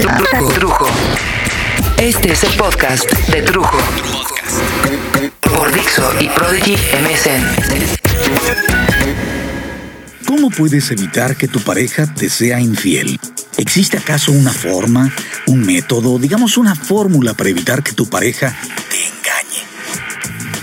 Trujo. Este es el podcast de Trujo. Por Dixo y Prodigy MSN. ¿Cómo puedes evitar que tu pareja te sea infiel? ¿Existe acaso una forma, un método, digamos una fórmula para evitar que tu pareja?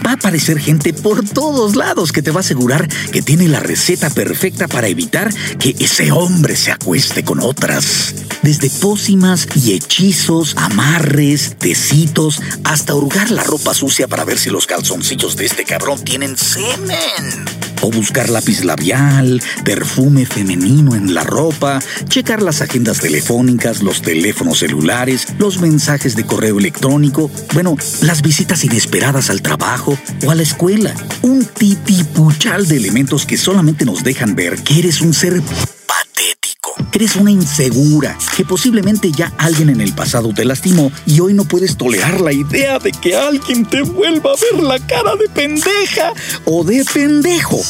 Va a aparecer gente por todos lados que te va a asegurar que tiene la receta perfecta para evitar que ese hombre se acueste con otras. Desde pócimas y hechizos, amarres, tecitos, hasta hurgar la ropa sucia para ver si los calzoncillos de este cabrón tienen semen. O buscar lápiz labial, perfume femenino en la ropa, checar las agendas telefónicas, los teléfonos celulares, los mensajes de correo electrónico, bueno, las visitas inesperadas al trabajo o a la escuela. Un titipuchal de elementos que solamente nos dejan ver que eres un ser. Eres una insegura, que posiblemente ya alguien en el pasado te lastimó y hoy no puedes tolerar la idea de que alguien te vuelva a ver la cara de pendeja o de pendejo.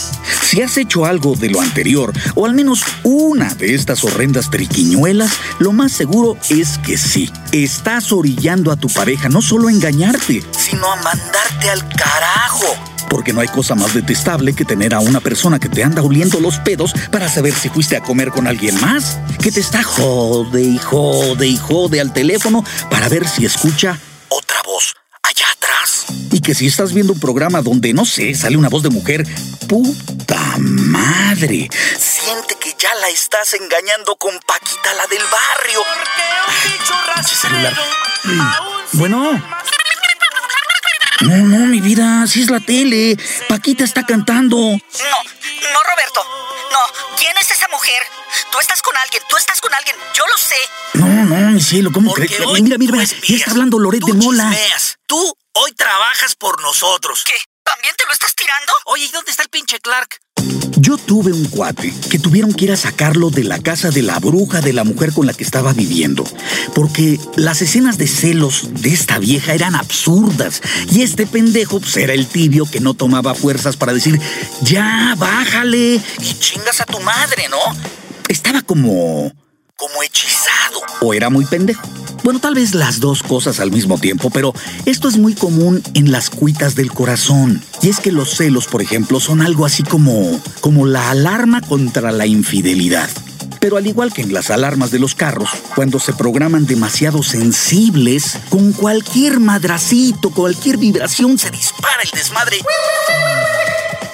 Si has hecho algo de lo anterior, o al menos una de estas horrendas triquiñuelas, lo más seguro es que sí. Estás orillando a tu pareja no solo a engañarte, sino a mandarte al carajo. Porque no hay cosa más detestable que tener a una persona que te anda oliendo los pedos para saber si fuiste a comer con alguien más, que te está jode y jode y jode al teléfono para ver si escucha otra voz allá atrás. Y que si estás viendo un programa donde, no sé, sale una voz de mujer, puta madre, siente que ya la estás engañando con Paquita, la del barrio. Ah, ese celular. Mm, Bueno. No, no, mi vida, si es la tele. Paquita está cantando. No, no, Roberto. No, ¿quién es esa mujer? Tú estás con alguien, tú estás con alguien, yo lo sé. No, no, mi cielo, ¿cómo crees? Mira, mira, mira, ya está hablando Loret de Mola. chismeas, Tú hoy trabajas por nosotros. ¿Qué? ¿También te lo estás tirando? Oye, ¿y dónde está el pinche Clark? Yo tuve un cuate que tuvieron que ir a sacarlo de la casa de la bruja de la mujer con la que estaba viviendo, porque las escenas de celos de esta vieja eran absurdas y este pendejo pues, era el tibio que no tomaba fuerzas para decir, ya, bájale y chingas a tu madre, ¿no? Estaba como... como hechizado. O era muy pendejo. Bueno, tal vez las dos cosas al mismo tiempo, pero esto es muy común en las cuitas del corazón. Y es que los celos, por ejemplo, son algo así como, como la alarma contra la infidelidad. Pero al igual que en las alarmas de los carros, cuando se programan demasiado sensibles, con cualquier madracito, cualquier vibración se dispara el desmadre.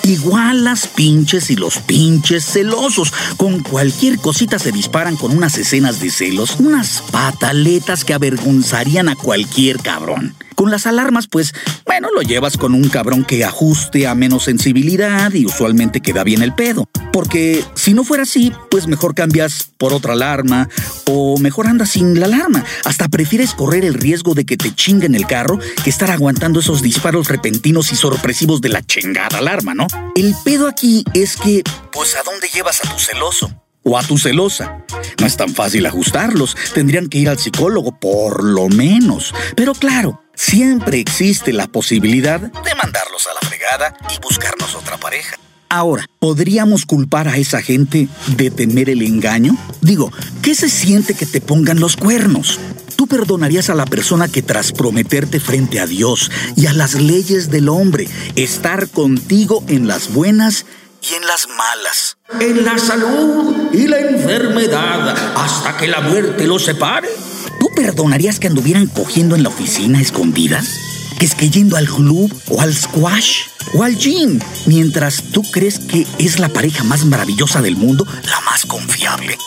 Igual las pinches y los pinches celosos. Con cualquier cosita se disparan con unas escenas de celos, unas pataletas que avergonzarían a cualquier cabrón. Con las alarmas, pues, bueno, lo llevas con un cabrón que ajuste a menos sensibilidad y usualmente queda bien el pedo. Porque si no fuera así, pues mejor cambias por otra alarma o mejor andas sin la alarma. Hasta prefieres correr el riesgo de que te chinguen el carro que estar aguantando esos disparos repentinos y sorpresivos de la chingada alarma, ¿no? El pedo aquí es que, pues, ¿a dónde llevas a tu celoso? o a tu celosa. No es tan fácil ajustarlos, tendrían que ir al psicólogo por lo menos. Pero claro, siempre existe la posibilidad de mandarlos a la fregada y buscarnos otra pareja. Ahora, ¿podríamos culpar a esa gente de temer el engaño? Digo, ¿qué se siente que te pongan los cuernos? ¿Tú perdonarías a la persona que tras prometerte frente a Dios y a las leyes del hombre estar contigo en las buenas y en las malas? En la salud y la enfermedad, hasta que la muerte los separe. ¿Tú perdonarías que anduvieran cogiendo en la oficina escondidas? ¿Que es que yendo al club o al squash o al gym? Mientras tú crees que es la pareja más maravillosa del mundo, la más confiable.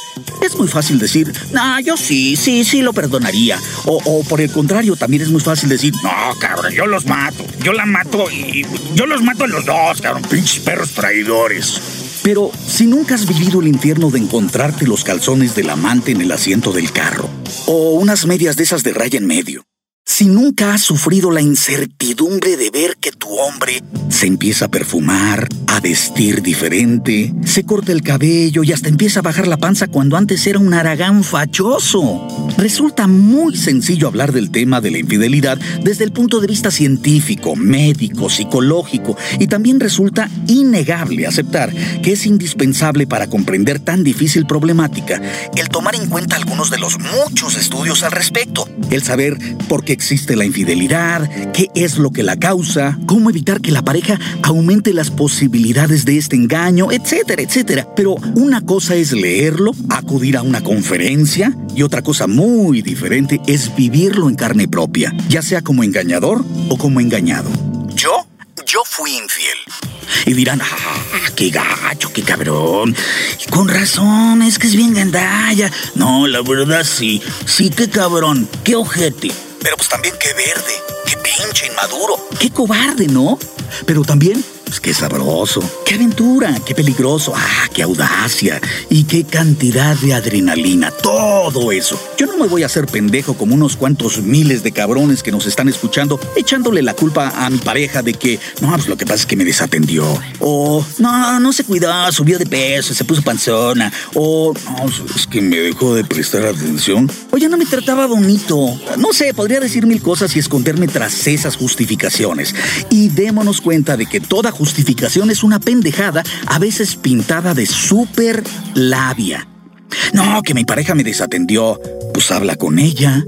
Es muy fácil decir, no, yo sí, sí, sí lo perdonaría. O, o por el contrario, también es muy fácil decir, no, cabrón, yo los mato. Yo la mato y yo los mato a los dos, cabrón, pinches perros traidores. Pero si nunca has vivido el infierno de encontrarte los calzones del amante en el asiento del carro, o unas medias de esas de raya en medio, si nunca has sufrido la incertidumbre de ver que tu hombre se empieza a perfumar, a vestir diferente, se corta el cabello y hasta empieza a bajar la panza cuando antes era un aragán fachoso. Resulta muy sencillo hablar del tema de la infidelidad desde el punto de vista científico, médico, psicológico y también resulta innegable aceptar que es indispensable para comprender tan difícil problemática el tomar en cuenta algunos de los muchos estudios al respecto, el saber por qué existe la infidelidad, qué es lo que la causa, cómo evitar que la pareja aumente las posibilidades de este engaño, etcétera, etcétera. Pero una cosa es leerlo, acudir a una conferencia y otra cosa muy diferente es vivirlo en carne propia, ya sea como engañador o como engañado. Yo, yo fui infiel. Y dirán, ah, qué gacho, qué cabrón. con razón, es que es bien gandalla. No, la verdad sí, sí, qué cabrón, qué ojete. Pero pues también qué verde, qué pinche inmaduro, qué cobarde, ¿no? Pero también pues qué sabroso, qué aventura, qué peligroso, ah, qué audacia y qué cantidad de adrenalina, todo eso. Yo no me voy a hacer pendejo como unos cuantos miles de cabrones que nos están escuchando, echándole la culpa a mi pareja de que, no, pues lo que pasa es que me desatendió. O, no, no se cuidó, subió de peso, se puso panzona. O, no, es que me dejó de prestar atención. O ya no me trataba bonito. No sé, podría decir mil cosas y esconderme tras esas justificaciones. Y démonos cuenta de que toda justificación es una pendejada, a veces pintada de súper labia. No, que mi pareja me desatendió. Pues habla con ella.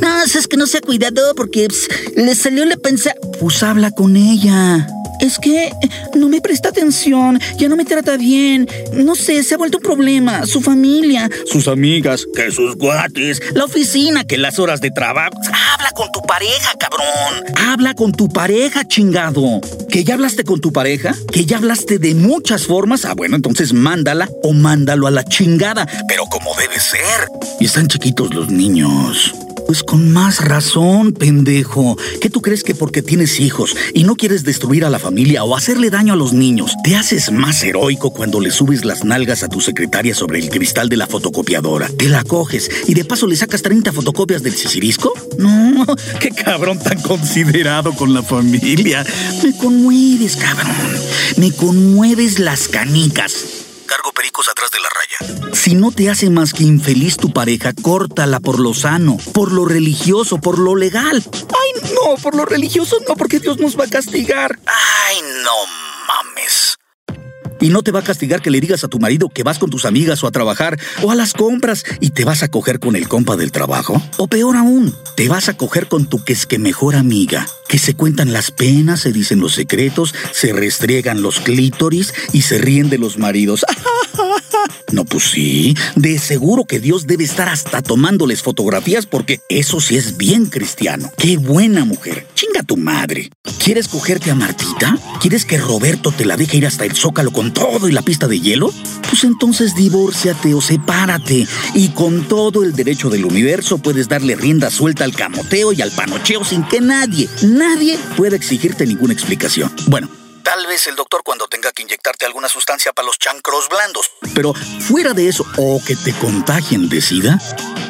No, es que no se ha cuidado porque pues, le salió la pensa. Pues habla con ella. Es que no me presta atención, ya no me trata bien. No sé, se ha vuelto un problema. Su familia, sus amigas, que sus guates, la oficina, que las horas de trabajo. Habla con tu pareja, cabrón. Habla con tu pareja, chingado. ¿Que ya hablaste con tu pareja? ¿Que ya hablaste de muchas formas? Ah, bueno, entonces mándala o mándalo a la chingada. Pero como debe ser. Y están chiquitos los niños. Pues con más razón, pendejo. ¿Qué tú crees que porque tienes hijos y no quieres destruir a la familia o hacerle daño a los niños, te haces más heroico cuando le subes las nalgas a tu secretaria sobre el cristal de la fotocopiadora? Te la coges y de paso le sacas 30 fotocopias del sisirisco? No, qué cabrón tan considerado con la familia. Me conmueves, cabrón. Me conmueves las canicas. Cargo pericos atrás de la raya. Si no te hace más que infeliz tu pareja, córtala por lo sano, por lo religioso, por lo legal. Ay, no, por lo religioso no, porque Dios nos va a castigar. Ay, no mames. Y no te va a castigar que le digas a tu marido que vas con tus amigas o a trabajar o a las compras y te vas a coger con el compa del trabajo. O peor aún, te vas a coger con tu que es que mejor amiga, que se cuentan las penas, se dicen los secretos, se restriegan los clítoris y se ríen de los maridos. No, pues sí, de seguro que Dios debe estar hasta tomándoles fotografías porque eso sí es bien cristiano. Qué buena mujer. Chinga tu madre. ¿Quieres cogerte a Martita? ¿Quieres que Roberto te la deje ir hasta el zócalo con todo y la pista de hielo? Pues entonces divórciate o sepárate. Y con todo el derecho del universo puedes darle rienda suelta al camoteo y al panocheo sin que nadie, nadie pueda exigirte ninguna explicación. Bueno, Tal vez el doctor cuando tenga que inyectarte alguna sustancia para los chancros blandos. Pero fuera de eso, o que te contagien de sida,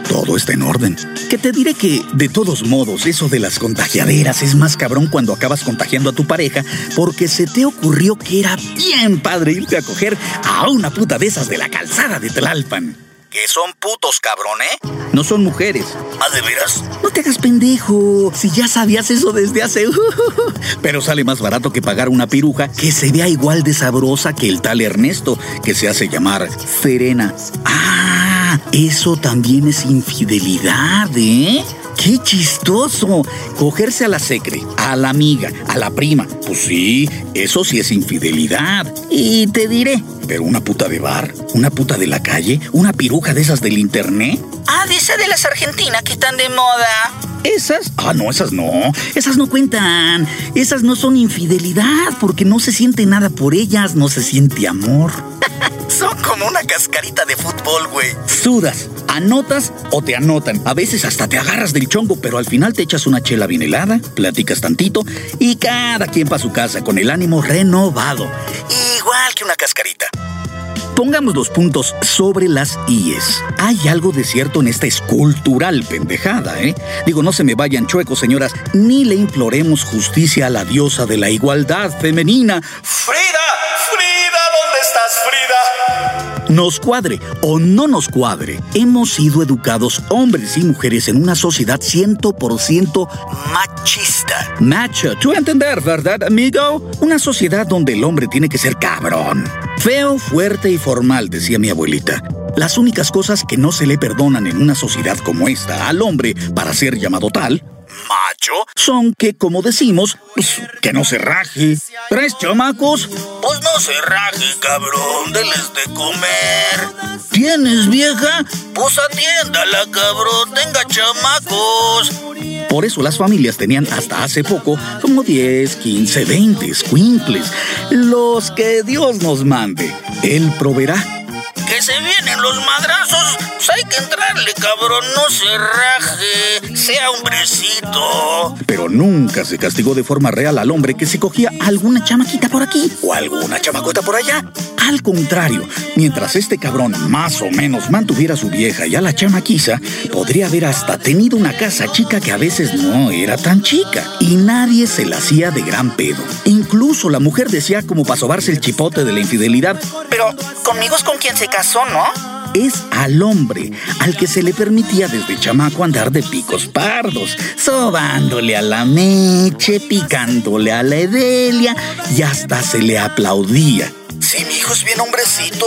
todo está en orden. Que te diré que, de todos modos, eso de las contagiaderas es más cabrón cuando acabas contagiando a tu pareja porque se te ocurrió que era bien padre irte a coger a una puta de esas de la calzada de Tlalpan. Que son putos, cabrón, ¿eh? No son mujeres. ¿Ah, de veras? No te hagas pendejo. Si ya sabías eso desde hace... Pero sale más barato que pagar una piruja que se vea igual de sabrosa que el tal Ernesto, que se hace llamar Serena. Ah, eso también es infidelidad, ¿eh? ¡Qué chistoso! Cogerse a la secre, a la amiga, a la prima. Pues sí, eso sí es infidelidad. Y te diré, pero una puta de bar, una puta de la calle, una piruja de esas del internet. Ah, de esas de las argentinas que están de moda. ¿Esas? Ah, no, esas no. Esas no cuentan. Esas no son infidelidad porque no se siente nada por ellas, no se siente amor. Son como una cascarita de fútbol, güey. Sudas, anotas o te anotan. A veces hasta te agarras del chongo, pero al final te echas una chela bien helada, platicas tantito y cada quien para su casa con el ánimo renovado. Igual que una cascarita. Pongamos los puntos sobre las IES. Hay algo de cierto en esta escultural pendejada, ¿eh? Digo, no se me vayan chuecos, señoras, ni le imploremos justicia a la diosa de la igualdad femenina. Frida, Nos cuadre o no nos cuadre, hemos sido educados hombres y mujeres en una sociedad 100% machista. Macho, tú entender, ¿verdad, amigo? Una sociedad donde el hombre tiene que ser cabrón. Feo, fuerte y formal, decía mi abuelita. Las únicas cosas que no se le perdonan en una sociedad como esta al hombre para ser llamado tal macho son que, como decimos, pues, que no se raje. ¿Tres chamacos? Pues no se raje, cabrón, deles de comer. ¿Tienes vieja? Pues atiéndala, cabrón, tenga chamacos. Por eso las familias tenían hasta hace poco como 10, 15, 20 squinkles. Los que Dios nos mande. Él proveerá. Que se vienen los madrazos pues hay que entrarle, cabrón, no se raje, sea hombrecito. Pero nunca se castigó de forma real al hombre que se cogía alguna chamaquita por aquí o alguna chamacota por allá. Al contrario, mientras este cabrón más o menos mantuviera a su vieja y a la chamaquiza, podría haber hasta tenido una casa chica que a veces no era tan chica y nadie se la hacía de gran pedo. Incluso la mujer decía como para sobarse el chipote de la infidelidad. Pero conmigo es con quien se casó, ¿no? es al hombre al que se le permitía desde chamaco andar de picos pardos, sobándole a la meche, picándole a la edelia y hasta se le aplaudía. Sí, mi hijo es bien hombrecito.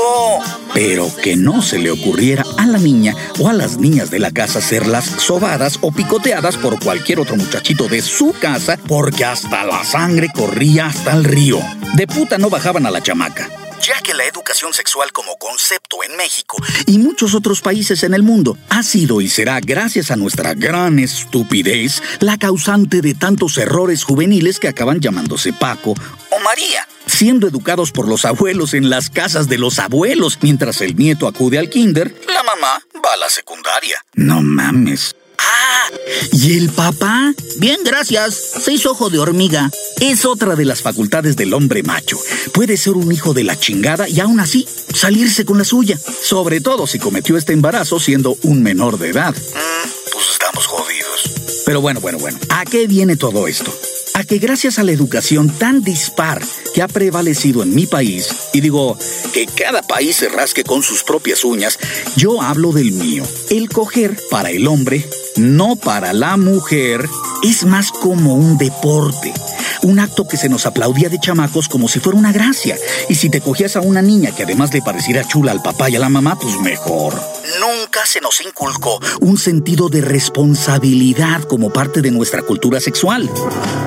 Pero que no se le ocurriera a la niña o a las niñas de la casa serlas sobadas o picoteadas por cualquier otro muchachito de su casa, porque hasta la sangre corría hasta el río. De puta no bajaban a la chamaca ya que la educación sexual como concepto en México y muchos otros países en el mundo ha sido y será gracias a nuestra gran estupidez la causante de tantos errores juveniles que acaban llamándose Paco o María siendo educados por los abuelos en las casas de los abuelos, mientras el nieto acude al kinder, la mamá va a la secundaria. No mames. Ah, ¿y el papá? Bien, gracias. Seis ojo de hormiga. Es otra de las facultades del hombre macho. Puede ser un hijo de la chingada y aún así salirse con la suya. Sobre todo si cometió este embarazo siendo un menor de edad. Mm, pues estamos jodidos. Pero bueno, bueno, bueno. ¿A qué viene todo esto? A que gracias a la educación tan dispar que ha prevalecido en mi país, y digo que cada país se rasque con sus propias uñas, yo hablo del mío. El coger para el hombre, no para la mujer, es más como un deporte. Un acto que se nos aplaudía de chamacos como si fuera una gracia. Y si te cogías a una niña que además le pareciera chula al papá y a la mamá, pues mejor. Nunca se nos inculcó un sentido de responsabilidad como parte de nuestra cultura sexual.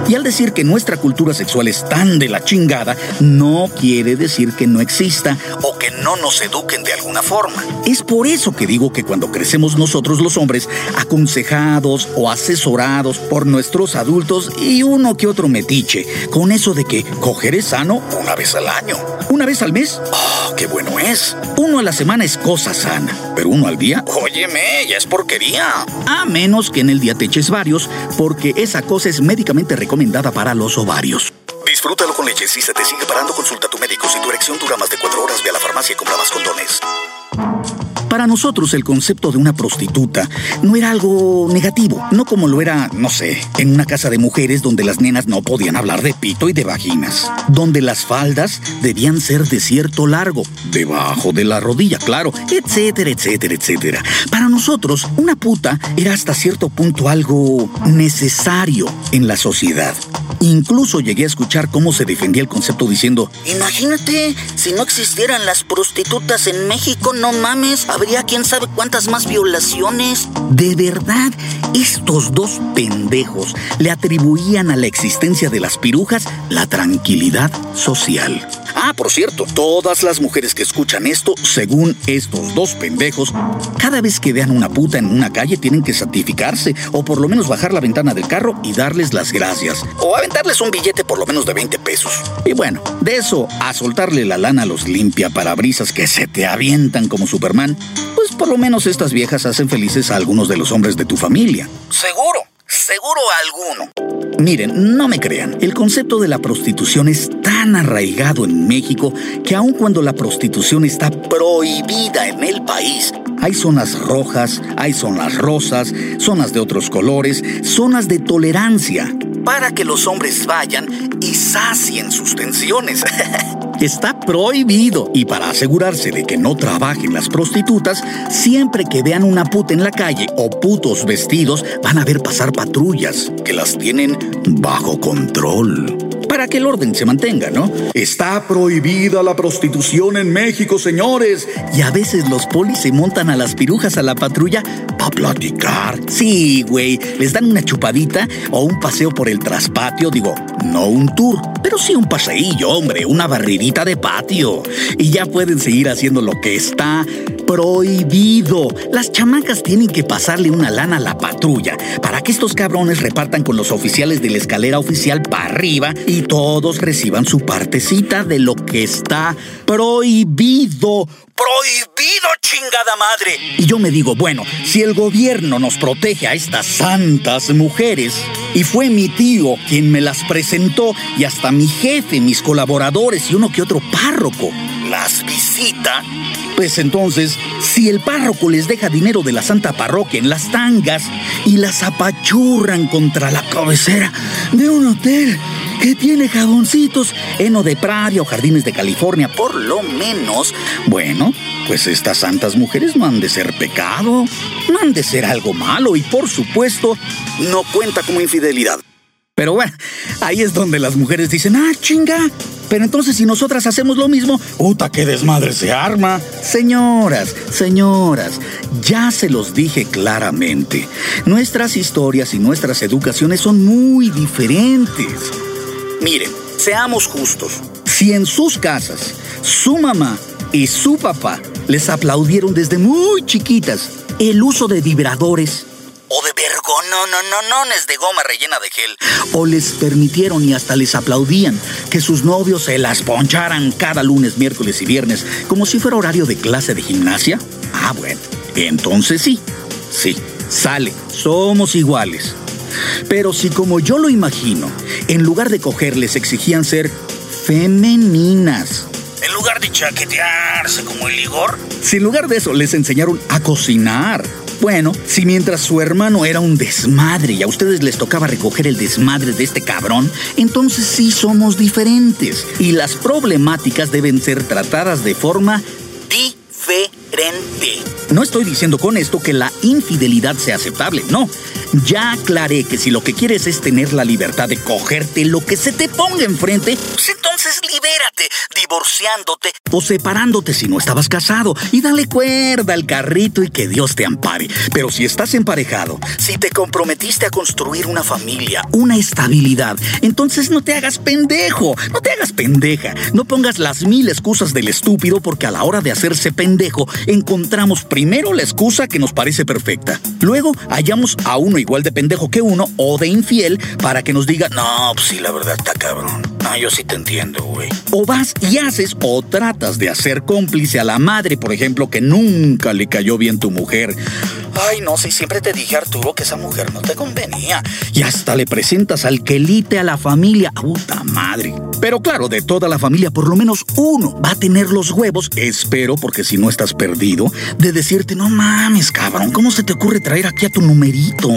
Y al decir que nuestra cultura sexual es tan de la chingada, no quiere decir que no exista o que no nos eduquen de alguna forma. Es por eso que digo que cuando crecemos nosotros los hombres, aconsejados o asesorados por nuestros adultos y uno que otro metiche, con eso de que coger es sano una vez al año, una vez al mes, ¡oh, qué bueno es! Uno a la semana es cosa sana, pero uno al día, óyeme, ya es porquería. A menos que en el día te eches varios, porque esa cosa es médicamente recomendada para los ovarios. Disfrútalo con leche. Si se te sigue parando, consulta a tu médico. Si tu erección dura más de cuatro horas, ve a la farmacia y compra más condones. Para nosotros el concepto de una prostituta no era algo negativo, no como lo era, no sé, en una casa de mujeres donde las nenas no podían hablar de pito y de vaginas, donde las faldas debían ser de cierto largo, debajo de la rodilla, claro, etcétera, etcétera, etcétera. Para nosotros, una puta era hasta cierto punto algo necesario en la sociedad. Incluso llegué a escuchar cómo se defendía el concepto diciendo, imagínate, si no existieran las prostitutas en México, no mames, habría quién sabe cuántas más violaciones. De verdad, estos dos pendejos le atribuían a la existencia de las pirujas la tranquilidad social. Ah, por cierto, todas las mujeres que escuchan esto, según estos dos pendejos, cada vez que vean una puta en una calle tienen que santificarse o por lo menos bajar la ventana del carro y darles las gracias. O aventarles un billete por lo menos de 20 pesos. Y bueno, de eso a soltarle la lana a los limpia parabrisas que se te avientan como Superman, por lo menos estas viejas hacen felices a algunos de los hombres de tu familia. Seguro, seguro alguno. Miren, no me crean, el concepto de la prostitución es tan arraigado en México que aun cuando la prostitución está prohibida en el país, hay zonas rojas, hay zonas rosas, zonas de otros colores, zonas de tolerancia, para que los hombres vayan y sacien sus tensiones. Está prohibido. Y para asegurarse de que no trabajen las prostitutas, siempre que vean una puta en la calle o putos vestidos, van a ver pasar patrullas que las tienen bajo control para que el orden se mantenga, ¿no? Está prohibida la prostitución en México, señores. Y a veces los polis se montan a las pirujas a la patrulla para platicar. Sí, güey, les dan una chupadita o un paseo por el traspatio, digo, no un tour, pero sí un paseillo, hombre, una barridita de patio. Y ya pueden seguir haciendo lo que está prohibido. Las chamacas tienen que pasarle una lana a la patrulla para que estos cabrones repartan con los oficiales de la escalera oficial para arriba y todos reciban su partecita de lo que está prohibido. Prohibido, chingada madre. Y yo me digo, bueno, si el gobierno nos protege a estas santas mujeres, y fue mi tío quien me las presentó, y hasta mi jefe, mis colaboradores y uno que otro párroco, las visita, pues entonces, si el párroco les deja dinero de la Santa Parroquia en las tangas y las apachurran contra la cabecera de un hotel que tiene jaboncitos, heno de Praria o jardines de California, por lo menos, bueno, pues estas santas mujeres no han de ser pecado, no han de ser algo malo y por supuesto no cuenta como infidelidad. Pero bueno, ahí es donde las mujeres dicen, ah, chinga, pero entonces si nosotras hacemos lo mismo, puta, qué desmadre se arma. Señoras, señoras, ya se los dije claramente. Nuestras historias y nuestras educaciones son muy diferentes. Miren, seamos justos. Si en sus casas su mamá y su papá les aplaudieron desde muy chiquitas el uso de vibradores o de no, no, no, no, es de goma rellena de gel. O les permitieron y hasta les aplaudían que sus novios se las poncharan cada lunes, miércoles y viernes, como si fuera horario de clase de gimnasia. Ah, bueno, entonces sí, sí, sale, somos iguales. Pero si como yo lo imagino, en lugar de cogerles exigían ser femeninas. En lugar de chaquetearse como el Igor. Si en lugar de eso les enseñaron a cocinar. Bueno, si mientras su hermano era un desmadre y a ustedes les tocaba recoger el desmadre de este cabrón, entonces sí somos diferentes. Y las problemáticas deben ser tratadas de forma No estoy diciendo con esto que la infidelidad sea aceptable, no. Ya aclaré que si lo que quieres es tener la libertad de cogerte lo que se te ponga enfrente, pues entonces divorciándote o separándote si no estabas casado y dale cuerda al carrito y que Dios te ampare. Pero si estás emparejado, si te comprometiste a construir una familia, una estabilidad, entonces no te hagas pendejo, no te hagas pendeja, no pongas las mil excusas del estúpido porque a la hora de hacerse pendejo encontramos primero la excusa que nos parece perfecta. Luego hallamos a uno igual de pendejo que uno o de infiel para que nos diga, no, pues sí, la verdad está cabrón. No, yo sí te entiendo, güey. O vas y haces o tratas de hacer cómplice a la madre, por ejemplo, que nunca le cayó bien tu mujer. Ay, no, si siempre te dije, Arturo, que esa mujer no te convenía. Y hasta le presentas al quelite a la familia. ¡Puta madre! Pero claro, de toda la familia, por lo menos uno va a tener los huevos, espero, porque si no estás perdido, de decirte, no mames, cabrón, ¿cómo se te ocurre traer aquí a tu numerito?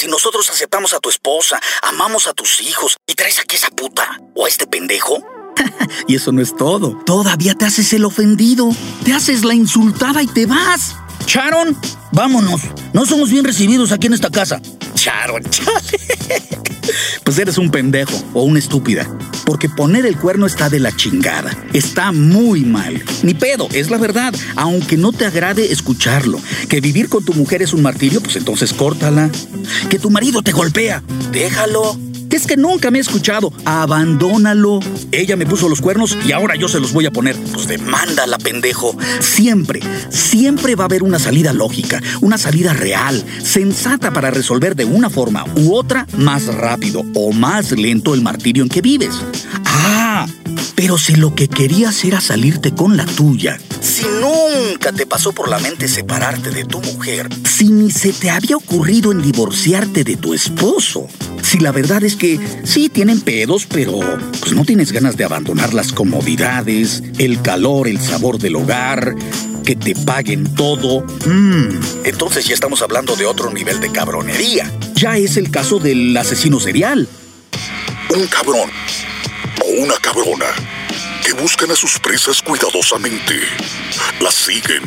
Si nosotros aceptamos a tu esposa, amamos a tus hijos y traes aquí a esa puta o a este pendejo. y eso no es todo. Todavía te haces el ofendido, te haces la insultada y te vas. Sharon, vámonos. No somos bien recibidos aquí en esta casa. Sharon, chale. Pues eres un pendejo o una estúpida. Porque poner el cuerno está de la chingada. Está muy mal. Ni pedo, es la verdad. Aunque no te agrade escucharlo. Que vivir con tu mujer es un martirio, pues entonces córtala. Que tu marido te golpea. Déjalo es que nunca me he escuchado. Abandónalo. Ella me puso los cuernos y ahora yo se los voy a poner. Pues demándala, pendejo. Siempre, siempre va a haber una salida lógica, una salida real, sensata para resolver de una forma u otra más rápido o más lento el martirio en que vives. Ah, pero si lo que querías era salirte con la tuya, si nunca te pasó por la mente separarte de tu mujer, si ni se te había ocurrido en divorciarte de tu esposo, si la verdad es que sí tienen pedos, pero pues no tienes ganas de abandonar las comodidades, el calor, el sabor del hogar, que te paguen todo, mmm, entonces ya estamos hablando de otro nivel de cabronería. Ya es el caso del asesino serial. Un cabrón una cabrona que buscan a sus presas cuidadosamente. Las siguen,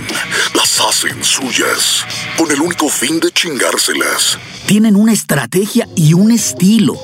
las hacen suyas, con el único fin de chingárselas. Tienen una estrategia y un estilo.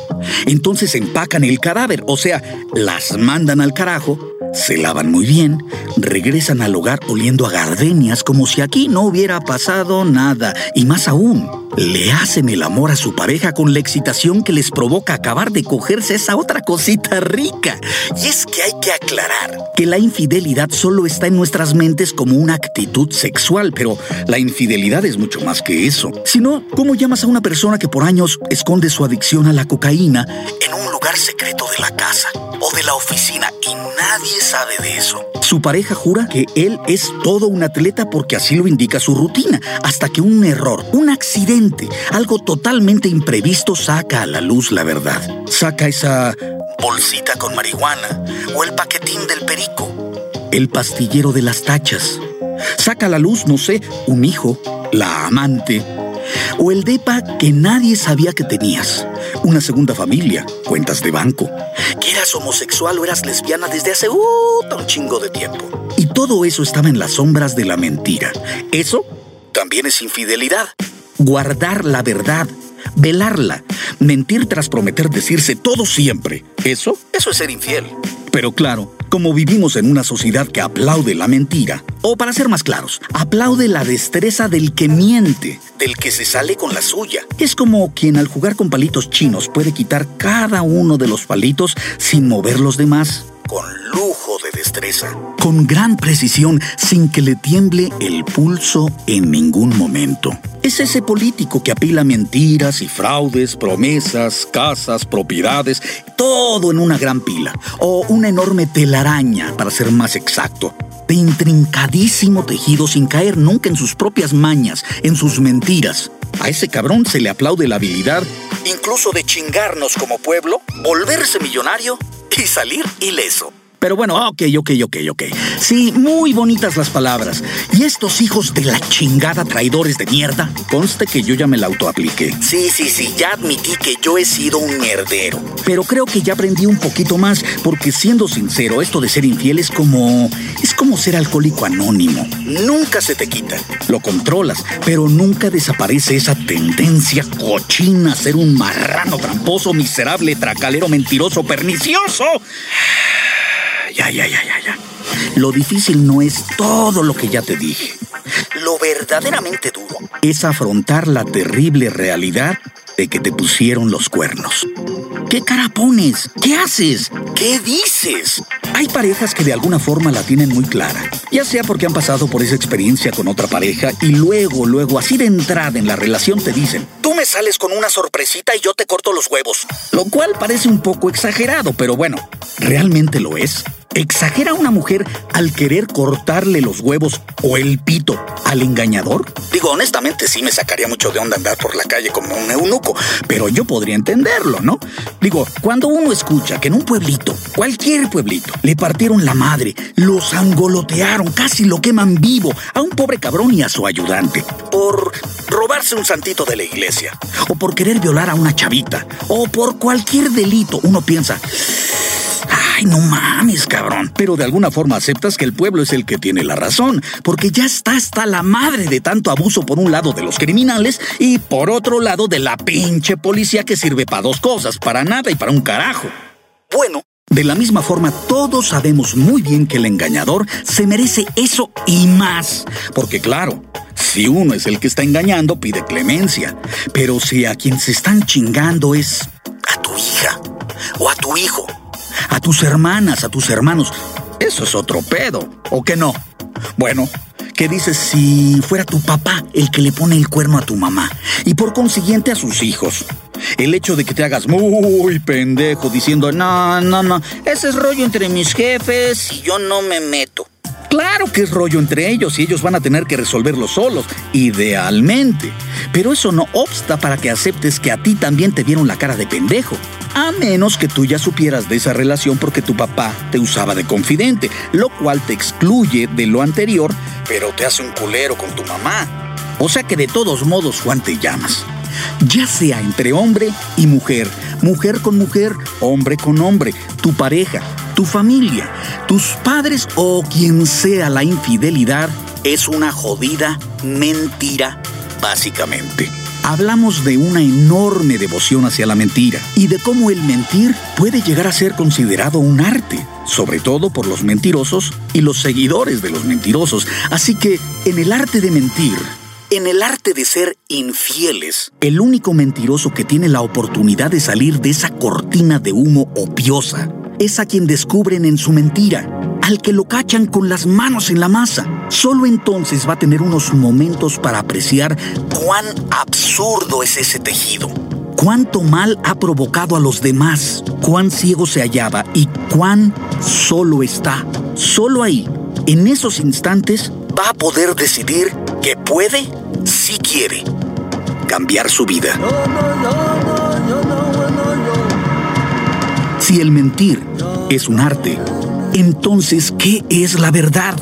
Entonces empacan el cadáver, o sea, las mandan al carajo, se lavan muy bien, regresan al hogar oliendo a gardenias como si aquí no hubiera pasado nada. Y más aún, le hacen el amor a su pareja con la excitación que les provoca acabar de cogerse esa otra cosita rica. Y es que hay que aclarar que la infidelidad solo está en nuestras mentes como una actitud sexual, pero la infidelidad es mucho más que eso. Si no, ¿cómo llamas a una persona que por años esconde su adicción a la cocaína en un lugar secreto de la casa o de la oficina y nadie sabe de eso? Su pareja jura que él es todo un atleta porque así lo indica su rutina, hasta que un error, un accidente, algo totalmente imprevisto saca a la luz la verdad. Saca esa bolsita con marihuana o el paquetín del perico, el pastillero de las tachas. Saca a la luz, no sé, un hijo, la amante, o el depa que nadie sabía que tenías, una segunda familia, cuentas de banco, que eras homosexual o eras lesbiana desde hace uh, un chingo de tiempo. Y todo eso estaba en las sombras de la mentira. Eso también es infidelidad. Guardar la verdad, velarla, mentir tras prometer decirse todo siempre. Eso, eso es ser infiel. Pero claro, como vivimos en una sociedad que aplaude la mentira, o para ser más claros, aplaude la destreza del que miente, del que se sale con la suya. Es como quien al jugar con palitos chinos puede quitar cada uno de los palitos sin mover los demás, con de con gran precisión, sin que le tiemble el pulso en ningún momento. Es ese político que apila mentiras y fraudes, promesas, casas, propiedades, todo en una gran pila, o una enorme telaraña, para ser más exacto, de intrincadísimo tejido sin caer nunca en sus propias mañas, en sus mentiras. A ese cabrón se le aplaude la habilidad, incluso de chingarnos como pueblo, volverse millonario y salir ileso. Pero bueno, ok, ok, ok, ok. Sí, muy bonitas las palabras. Y estos hijos de la chingada traidores de mierda, conste que yo ya me la autoapliqué. Sí, sí, sí, ya admití que yo he sido un mierdero. Pero creo que ya aprendí un poquito más, porque siendo sincero, esto de ser infiel es como. es como ser alcohólico anónimo. Nunca se te quita. Lo controlas, pero nunca desaparece esa tendencia cochina a ser un marrano tramposo, miserable, tracalero, mentiroso, pernicioso. Ya, ya, ya, ya. Lo difícil no es todo lo que ya te dije. Lo verdaderamente duro es afrontar la terrible realidad de que te pusieron los cuernos. ¿Qué cara pones? ¿Qué haces? ¿Qué dices? Hay parejas que de alguna forma la tienen muy clara, ya sea porque han pasado por esa experiencia con otra pareja y luego, luego, así de entrada en la relación te dicen, tú me sales con una sorpresita y yo te corto los huevos. Lo cual parece un poco exagerado, pero bueno, ¿realmente lo es? ¿Exagera una mujer al querer cortarle los huevos o el pito al engañador? Digo, honestamente sí me sacaría mucho de onda andar por la calle como un eunuco, pero yo podría entenderlo, ¿no? Digo, cuando uno escucha que en un pueblito, cualquier pueblito, le partieron la madre, los angolotearon, casi lo queman vivo a un pobre cabrón y a su ayudante, por robarse un santito de la iglesia, o por querer violar a una chavita, o por cualquier delito, uno piensa... Ay, no mames, cabrón. Pero de alguna forma aceptas que el pueblo es el que tiene la razón, porque ya está hasta la madre de tanto abuso por un lado de los criminales y por otro lado de la pinche policía que sirve para dos cosas, para nada y para un carajo. Bueno, de la misma forma, todos sabemos muy bien que el engañador se merece eso y más. Porque claro, si uno es el que está engañando, pide clemencia. Pero si a quien se están chingando es a tu hija o a tu hijo, a tus hermanas, a tus hermanos, eso es otro pedo. ¿O que no? Bueno, ¿Qué dices si fuera tu papá el que le pone el cuerno a tu mamá? Y por consiguiente a sus hijos. El hecho de que te hagas muy pendejo diciendo, no, no, no, ese es rollo entre mis jefes y yo no me meto. Claro que es rollo entre ellos y ellos van a tener que resolverlo solos, idealmente. Pero eso no obsta para que aceptes que a ti también te vieron la cara de pendejo. A menos que tú ya supieras de esa relación porque tu papá te usaba de confidente, lo cual te excluye de lo anterior, pero te hace un culero con tu mamá. O sea que de todos modos, Juan, te llamas. Ya sea entre hombre y mujer, mujer con mujer, hombre con hombre, tu pareja, tu familia, tus padres o quien sea la infidelidad es una jodida mentira, básicamente. Hablamos de una enorme devoción hacia la mentira y de cómo el mentir puede llegar a ser considerado un arte, sobre todo por los mentirosos y los seguidores de los mentirosos. Así que en el arte de mentir, en el arte de ser infieles, el único mentiroso que tiene la oportunidad de salir de esa cortina de humo opiosa es a quien descubren en su mentira al que lo cachan con las manos en la masa. Solo entonces va a tener unos momentos para apreciar cuán absurdo es ese tejido, cuánto mal ha provocado a los demás, cuán ciego se hallaba y cuán solo está. Solo ahí, en esos instantes, va a poder decidir que puede, si quiere, cambiar su vida. Si el mentir es un arte, entonces, ¿qué es la verdad?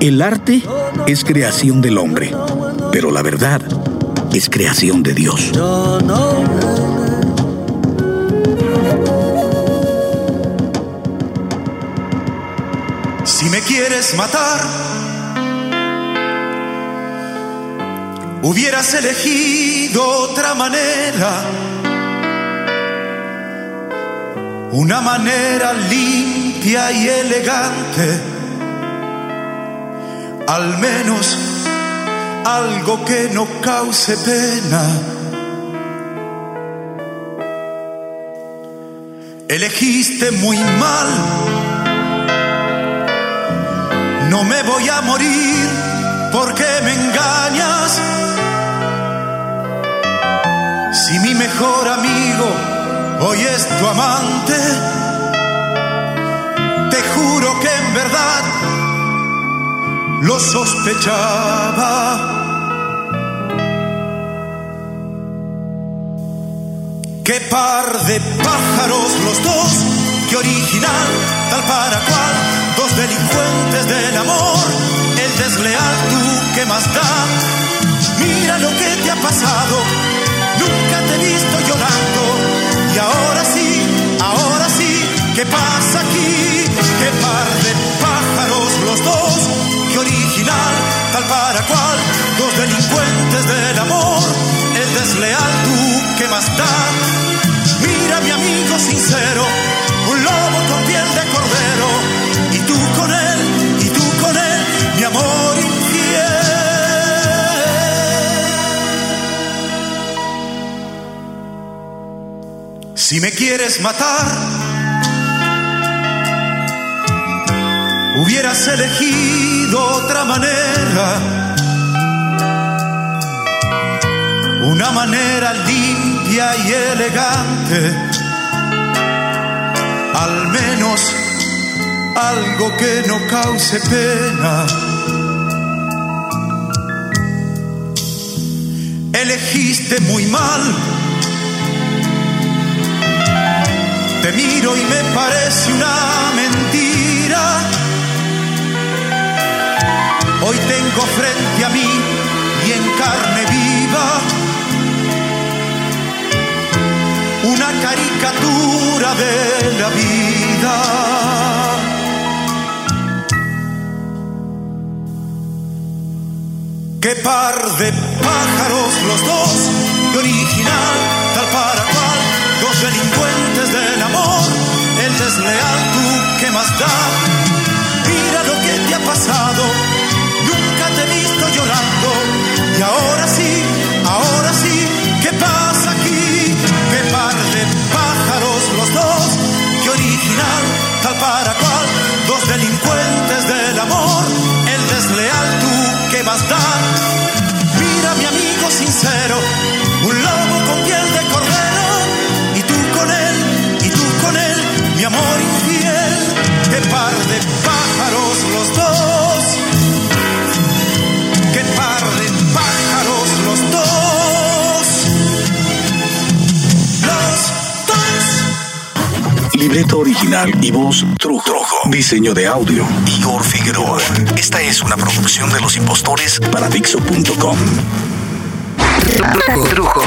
El arte es creación del hombre, pero la verdad es creación de Dios. Si me quieres matar, hubieras elegido otra manera una manera limpia y elegante, al menos algo que no cause pena. Elegiste muy mal, no me voy a morir porque me engañas. Si mi mejor amigo hoy es tu amante. Te juro que en verdad lo sospechaba. Qué par de pájaros los dos, qué original, tal para cual, dos delincuentes del amor, el desleal tú que más da. Mira lo que te ha pasado, nunca te he visto llorando y ahora sí, ahora sí, ¿qué pasa aquí? ¿Qué par de pájaros los dos? ¿Qué original, tal para cual? Dos delincuentes del amor, el desleal tú, ¿qué más da? Mira mi amigo sincero, un lobo con piel de cordero, y tú con él, y tú con él, mi amor Si me quieres matar, hubieras elegido otra manera, una manera limpia y elegante, al menos algo que no cause pena. Elegiste muy mal Te miro y me parece una mentira. Hoy tengo frente a mí y en carne viva una caricatura de la vida. Qué par de pájaros los dos, de original, tal para cual, dos delincuentes del amor, el desleal tú que más da. Mira lo que te ha pasado, he visto llorando, y ahora sí, ahora sí, Libreto original y voz Trujo. Diseño de audio Igor Figueroa. Esta es una producción de los impostores para Dixo.com. Trujo.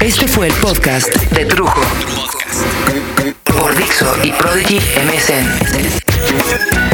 Este fue el podcast de Trujo. Por por Dixo y Prodigy MSN.